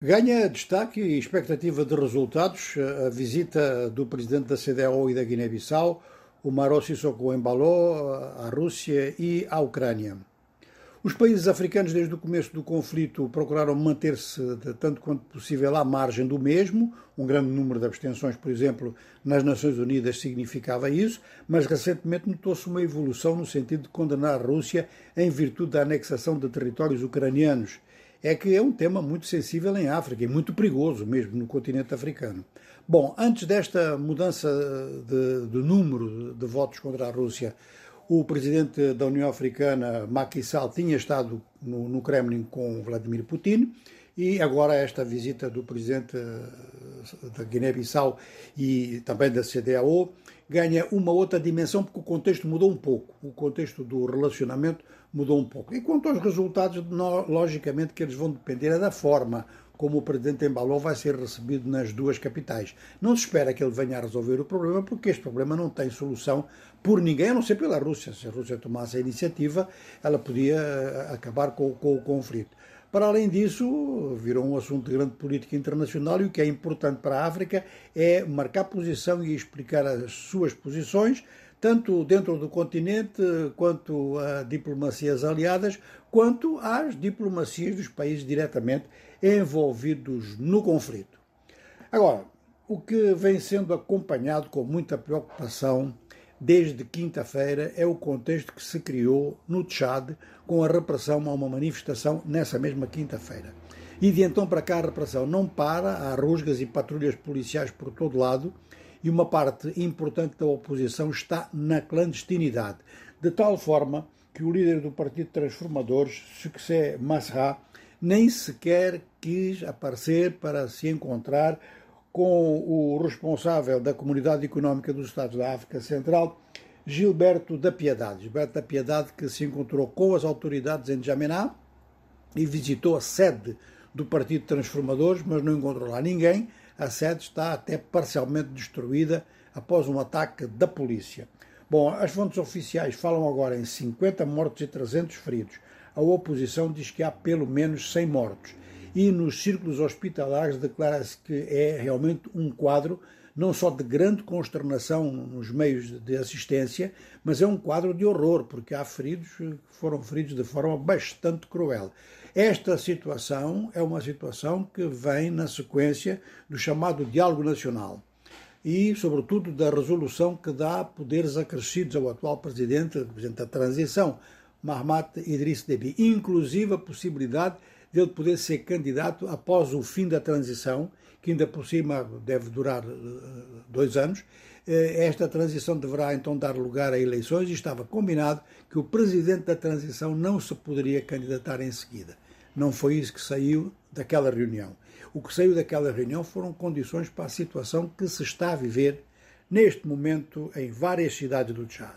Ganha destaque e expectativa de resultados a visita do presidente da CDAO e da Guiné-Bissau, o Maro Sissoko Embalo, à Rússia e à Ucrânia. Os países africanos, desde o começo do conflito, procuraram manter-se tanto quanto possível à margem do mesmo. Um grande número de abstenções, por exemplo, nas Nações Unidas significava isso, mas recentemente notou-se uma evolução no sentido de condenar a Rússia em virtude da anexação de territórios ucranianos é que é um tema muito sensível em África e muito perigoso mesmo no continente africano. Bom, antes desta mudança de, de número de votos contra a Rússia, o presidente da União Africana, Macky Sall, tinha estado no, no Kremlin com Vladimir Putin e agora esta visita do presidente eh, da Guiné-Bissau e também da CDAO ganha uma outra dimensão porque o contexto mudou um pouco, o contexto do relacionamento mudou um pouco. E quanto aos resultados, logicamente que eles vão depender da forma como o presidente Embalou vai ser recebido nas duas capitais. Não se espera que ele venha a resolver o problema, porque este problema não tem solução por ninguém, a não ser pela Rússia. Se a Rússia tomasse a iniciativa, ela podia eh, acabar com, com o conflito. Para além disso, virou um assunto de grande política internacional e o que é importante para a África é marcar posição e explicar as suas posições, tanto dentro do continente, quanto a diplomacias aliadas, quanto às diplomacias dos países diretamente envolvidos no conflito. Agora, o que vem sendo acompanhado com muita preocupação desde quinta-feira é o contexto que se criou no Tchad com a repressão a uma manifestação nessa mesma quinta-feira. E de então para cá a repressão não para, há rusgas e patrulhas policiais por todo lado e uma parte importante da oposição está na clandestinidade, de tal forma que o líder do Partido Transformadores, Succé Masra, nem sequer quis aparecer para se encontrar com o responsável da Comunidade Económica dos Estados da África Central, Gilberto da Piedade. Gilberto da Piedade que se encontrou com as autoridades em Jamená e visitou a sede do Partido Transformadores, mas não encontrou lá ninguém. A sede está até parcialmente destruída após um ataque da polícia. Bom, as fontes oficiais falam agora em 50 mortos e 300 feridos. A oposição diz que há pelo menos 100 mortos e nos círculos hospitalares declara-se que é realmente um quadro não só de grande consternação nos meios de assistência, mas é um quadro de horror, porque há feridos que foram feridos de forma bastante cruel. Esta situação é uma situação que vem na sequência do chamado diálogo nacional e, sobretudo, da resolução que dá poderes acrescidos ao atual presidente, presidente da transição, Mahamat Idriss Deby, inclusive a possibilidade dele poder ser candidato após o fim da transição, que ainda por cima deve durar eh, dois anos. Eh, esta transição deverá então dar lugar a eleições e estava combinado que o presidente da transição não se poderia candidatar em seguida. Não foi isso que saiu daquela reunião. O que saiu daquela reunião foram condições para a situação que se está a viver neste momento em várias cidades do Tchad.